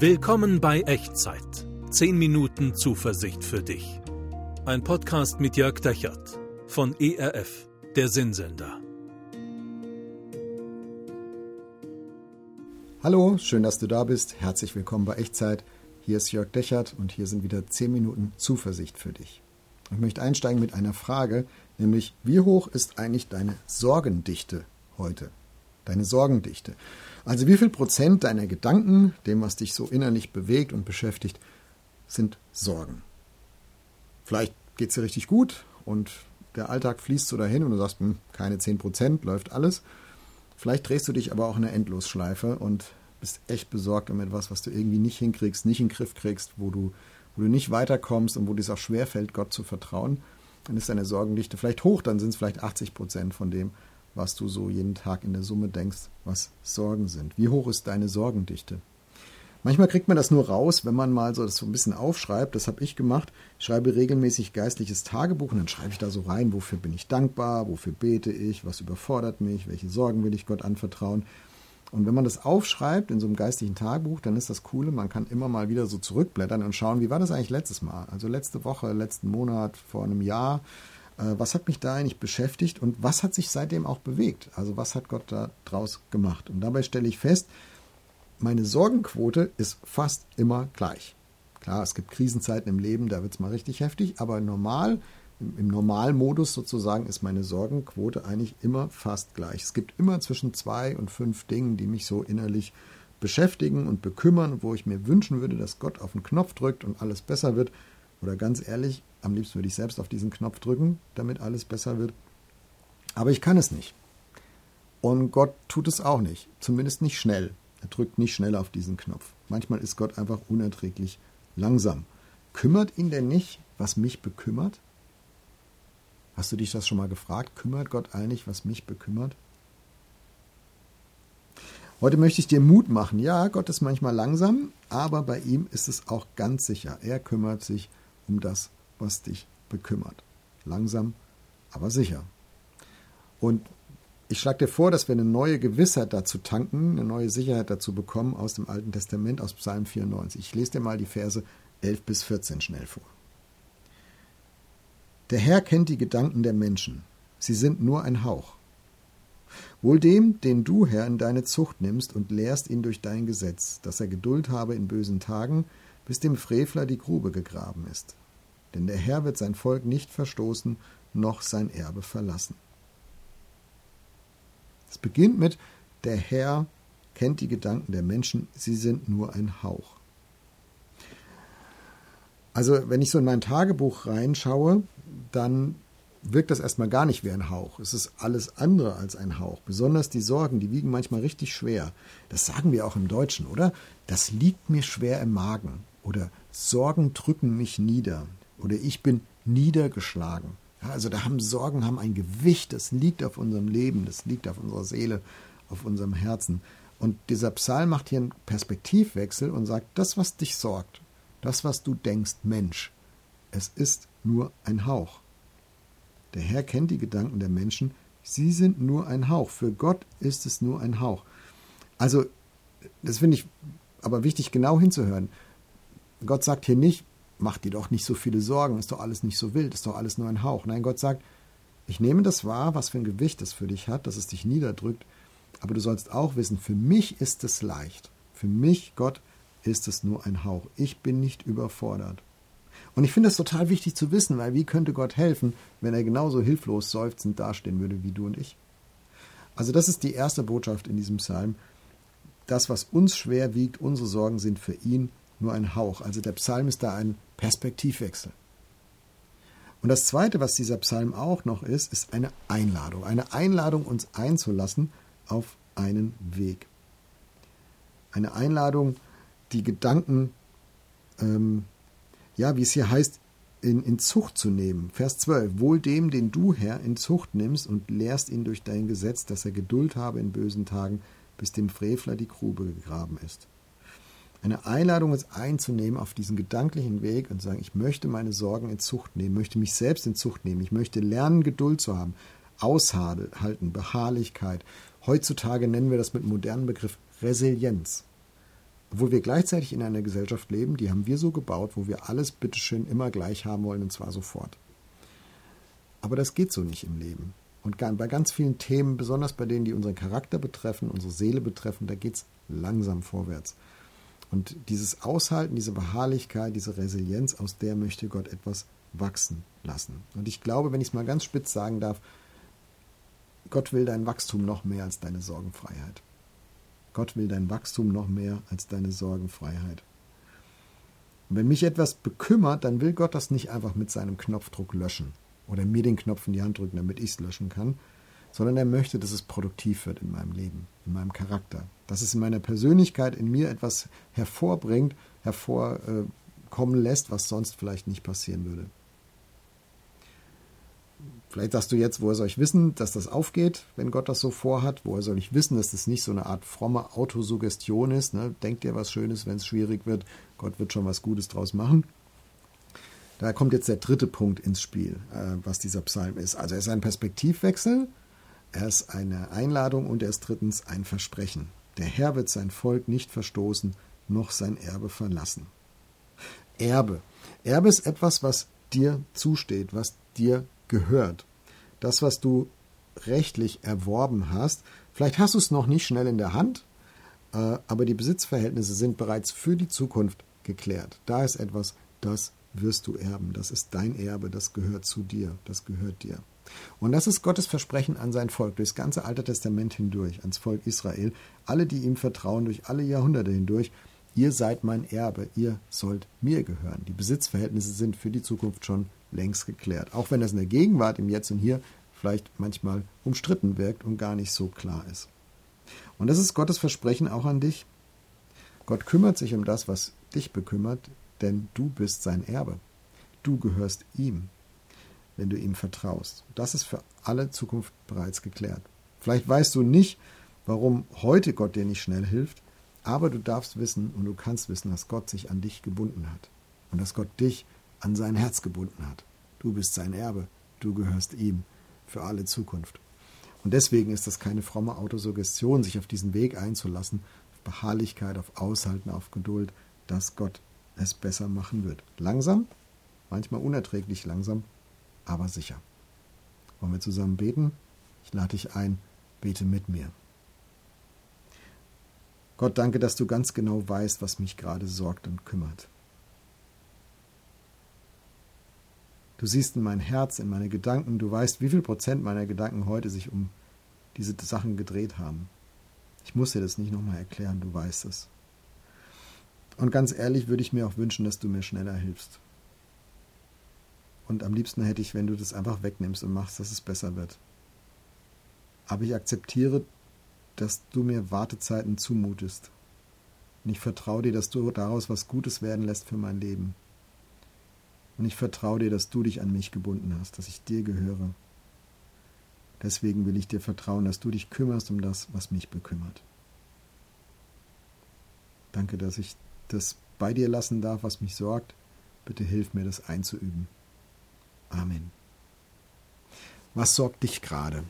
Willkommen bei Echtzeit. 10 Minuten Zuversicht für dich. Ein Podcast mit Jörg Dechert von ERF, der Sinnsender. Hallo, schön, dass du da bist. Herzlich willkommen bei Echtzeit. Hier ist Jörg Dechert und hier sind wieder 10 Minuten Zuversicht für dich. Ich möchte einsteigen mit einer Frage, nämlich wie hoch ist eigentlich deine Sorgendichte heute? Deine Sorgendichte. Also wie viel Prozent deiner Gedanken, dem, was dich so innerlich bewegt und beschäftigt, sind Sorgen. Vielleicht geht es dir richtig gut und der Alltag fließt so dahin und du sagst, hm, keine 10 Prozent, läuft alles. Vielleicht drehst du dich aber auch in eine Endlosschleife und bist echt besorgt um etwas, was du irgendwie nicht hinkriegst, nicht in den Griff kriegst, wo du, wo du nicht weiterkommst und wo dir es auch schwerfällt, Gott zu vertrauen. Dann ist deine Sorgendichte vielleicht hoch, dann sind es vielleicht 80 Prozent von dem, was du so jeden Tag in der Summe denkst, was Sorgen sind. Wie hoch ist deine Sorgendichte? Manchmal kriegt man das nur raus, wenn man mal so das so ein bisschen aufschreibt. Das habe ich gemacht. Ich schreibe regelmäßig geistliches Tagebuch und dann schreibe ich da so rein, wofür bin ich dankbar, wofür bete ich, was überfordert mich, welche Sorgen will ich Gott anvertrauen. Und wenn man das aufschreibt in so einem geistlichen Tagebuch, dann ist das Coole, man kann immer mal wieder so zurückblättern und schauen, wie war das eigentlich letztes Mal? Also letzte Woche, letzten Monat, vor einem Jahr. Äh, was hat mich da eigentlich beschäftigt und was hat sich seitdem auch bewegt? Also was hat Gott da draus gemacht? Und dabei stelle ich fest, meine Sorgenquote ist fast immer gleich. Klar, es gibt Krisenzeiten im Leben, da wird es mal richtig heftig, aber normal, im, im Normalmodus sozusagen, ist meine Sorgenquote eigentlich immer fast gleich. Es gibt immer zwischen zwei und fünf Dingen, die mich so innerlich beschäftigen und bekümmern, wo ich mir wünschen würde, dass Gott auf den Knopf drückt und alles besser wird. Oder ganz ehrlich, am liebsten würde ich selbst auf diesen Knopf drücken, damit alles besser wird. Aber ich kann es nicht. Und Gott tut es auch nicht. Zumindest nicht schnell. Er drückt nicht schnell auf diesen Knopf. Manchmal ist Gott einfach unerträglich langsam. Kümmert ihn denn nicht, was mich bekümmert? Hast du dich das schon mal gefragt? Kümmert Gott eigentlich, was mich bekümmert? Heute möchte ich dir Mut machen. Ja, Gott ist manchmal langsam, aber bei ihm ist es auch ganz sicher. Er kümmert sich um das, was dich bekümmert. Langsam, aber sicher. Und ich schlage dir vor, dass wir eine neue Gewissheit dazu tanken, eine neue Sicherheit dazu bekommen aus dem Alten Testament, aus Psalm 94. Ich lese dir mal die Verse 11 bis 14 schnell vor. Der Herr kennt die Gedanken der Menschen. Sie sind nur ein Hauch. Wohl dem, den du, Herr, in deine Zucht nimmst und lehrst ihn durch dein Gesetz, dass er Geduld habe in bösen Tagen, bis dem Frevler die Grube gegraben ist denn der Herr wird sein Volk nicht verstoßen, noch sein Erbe verlassen. Es beginnt mit, der Herr kennt die Gedanken der Menschen, sie sind nur ein Hauch. Also wenn ich so in mein Tagebuch reinschaue, dann wirkt das erstmal gar nicht wie ein Hauch. Es ist alles andere als ein Hauch. Besonders die Sorgen, die wiegen manchmal richtig schwer. Das sagen wir auch im Deutschen, oder? Das liegt mir schwer im Magen. Oder Sorgen drücken mich nieder oder ich bin niedergeschlagen. Ja, also da haben Sorgen haben ein Gewicht, das liegt auf unserem Leben, das liegt auf unserer Seele, auf unserem Herzen. Und dieser Psalm macht hier einen Perspektivwechsel und sagt, das, was dich sorgt, das, was du denkst, Mensch, es ist nur ein Hauch. Der Herr kennt die Gedanken der Menschen, sie sind nur ein Hauch. Für Gott ist es nur ein Hauch. Also, das finde ich aber wichtig, genau hinzuhören. Gott sagt hier nicht, mach dir doch nicht so viele Sorgen, ist doch alles nicht so wild, ist doch alles nur ein Hauch. Nein, Gott sagt, ich nehme das wahr, was für ein Gewicht es für dich hat, dass es dich niederdrückt, aber du sollst auch wissen, für mich ist es leicht. Für mich, Gott, ist es nur ein Hauch. Ich bin nicht überfordert. Und ich finde es total wichtig zu wissen, weil wie könnte Gott helfen, wenn er genauso hilflos seufzend dastehen würde wie du und ich? Also das ist die erste Botschaft in diesem Psalm. Das, was uns schwer wiegt, unsere Sorgen sind für ihn nur ein Hauch. Also der Psalm ist da ein Perspektivwechsel. Und das Zweite, was dieser Psalm auch noch ist, ist eine Einladung. Eine Einladung, uns einzulassen auf einen Weg. Eine Einladung, die Gedanken, ähm, ja, wie es hier heißt, in, in Zucht zu nehmen. Vers 12. Wohl dem, den du, Herr, in Zucht nimmst und lehrst ihn durch dein Gesetz, dass er Geduld habe in bösen Tagen, bis dem Frevler die Grube gegraben ist eine Einladung ist einzunehmen auf diesen gedanklichen Weg und sagen, ich möchte meine Sorgen in Zucht nehmen, möchte mich selbst in Zucht nehmen, ich möchte lernen, Geduld zu haben, aushalten, Beharrlichkeit. Heutzutage nennen wir das mit modernen Begriff Resilienz. Obwohl wir gleichzeitig in einer Gesellschaft leben, die haben wir so gebaut, wo wir alles bitteschön immer gleich haben wollen und zwar sofort. Aber das geht so nicht im Leben. Und bei ganz vielen Themen, besonders bei denen, die unseren Charakter betreffen, unsere Seele betreffen, da geht es langsam vorwärts. Und dieses Aushalten, diese Beharrlichkeit, diese Resilienz, aus der möchte Gott etwas wachsen lassen. Und ich glaube, wenn ich es mal ganz spitz sagen darf, Gott will dein Wachstum noch mehr als deine Sorgenfreiheit. Gott will dein Wachstum noch mehr als deine Sorgenfreiheit. Und wenn mich etwas bekümmert, dann will Gott das nicht einfach mit seinem Knopfdruck löschen oder mir den Knopf in die Hand drücken, damit ich es löschen kann, sondern er möchte, dass es produktiv wird in meinem Leben, in meinem Charakter, dass es in meiner Persönlichkeit, in mir etwas hervorbringt, hervorkommen lässt, was sonst vielleicht nicht passieren würde. Vielleicht sagst du jetzt, woher soll ich wissen, dass das aufgeht, wenn Gott das so vorhat? Woher soll ich wissen, dass das nicht so eine Art fromme Autosuggestion ist? Ne? Denk dir was Schönes, wenn es schwierig wird. Gott wird schon was Gutes draus machen. Da kommt jetzt der dritte Punkt ins Spiel, äh, was dieser Psalm ist. Also er ist ein Perspektivwechsel, er ist eine Einladung und er ist drittens ein Versprechen. Der Herr wird sein Volk nicht verstoßen, noch sein Erbe verlassen. Erbe. Erbe ist etwas, was dir zusteht, was dir gehört. Das, was du rechtlich erworben hast. Vielleicht hast du es noch nicht schnell in der Hand, äh, aber die Besitzverhältnisse sind bereits für die Zukunft geklärt. Da ist etwas, das wirst du erben. Das ist dein Erbe, das gehört zu dir, das gehört dir. Und das ist Gottes Versprechen an sein Volk, durchs ganze Alte Testament hindurch, ans Volk Israel, alle, die ihm vertrauen, durch alle Jahrhunderte hindurch, ihr seid mein Erbe, ihr sollt mir gehören. Die Besitzverhältnisse sind für die Zukunft schon längst geklärt. Auch wenn das in der Gegenwart, im Jetzt und Hier, vielleicht manchmal umstritten wirkt und gar nicht so klar ist. Und das ist Gottes Versprechen auch an dich. Gott kümmert sich um das, was dich bekümmert, denn du bist sein Erbe. Du gehörst ihm, wenn du ihm vertraust. Das ist für alle Zukunft bereits geklärt. Vielleicht weißt du nicht, warum heute Gott dir nicht schnell hilft, aber du darfst wissen und du kannst wissen, dass Gott sich an dich gebunden hat und dass Gott dich an sein Herz gebunden hat. Du bist sein Erbe, du gehörst ihm für alle Zukunft. Und deswegen ist das keine fromme Autosuggestion, sich auf diesen Weg einzulassen, auf Beharrlichkeit, auf Aushalten, auf Geduld, dass Gott es besser machen wird. Langsam, manchmal unerträglich langsam, aber sicher. Wollen wir zusammen beten? Ich lade dich ein, bete mit mir. Gott, danke, dass du ganz genau weißt, was mich gerade sorgt und kümmert. Du siehst in mein Herz, in meine Gedanken, du weißt, wie viel Prozent meiner Gedanken heute sich um diese Sachen gedreht haben. Ich muss dir das nicht nochmal erklären, du weißt es. Und ganz ehrlich würde ich mir auch wünschen, dass du mir schneller hilfst. Und am liebsten hätte ich, wenn du das einfach wegnimmst und machst, dass es besser wird. Aber ich akzeptiere, dass du mir Wartezeiten zumutest. Und ich vertraue dir, dass du daraus was Gutes werden lässt für mein Leben. Und ich vertraue dir, dass du dich an mich gebunden hast, dass ich dir gehöre. Deswegen will ich dir vertrauen, dass du dich kümmerst um das, was mich bekümmert. Danke, dass ich das bei dir lassen darf, was mich sorgt. Bitte hilf mir, das einzuüben. Amen. Was sorgt dich gerade?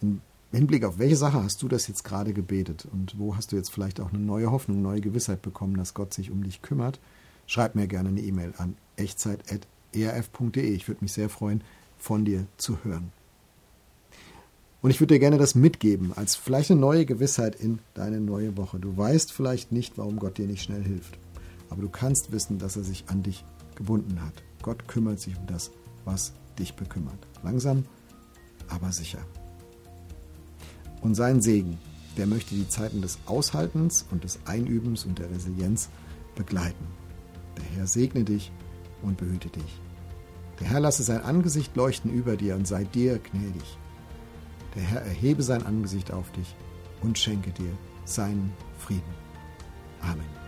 Im Hinblick auf welche Sache hast du das jetzt gerade gebetet? Und wo hast du jetzt vielleicht auch eine neue Hoffnung, neue Gewissheit bekommen, dass Gott sich um dich kümmert? Schreib mir gerne eine E-Mail an echtzeit.erf.de. Ich würde mich sehr freuen, von dir zu hören. Und ich würde dir gerne das mitgeben, als vielleicht eine neue Gewissheit in deine neue Woche. Du weißt vielleicht nicht, warum Gott dir nicht schnell hilft, aber du kannst wissen, dass er sich an dich gebunden hat. Gott kümmert sich um das, was dich bekümmert. Langsam, aber sicher. Und sein Segen, der möchte die Zeiten des Aushaltens und des Einübens und der Resilienz begleiten. Der Herr segne dich und behüte dich. Der Herr lasse sein Angesicht leuchten über dir und sei dir gnädig. Der Herr erhebe sein Angesicht auf dich und schenke dir seinen Frieden. Amen.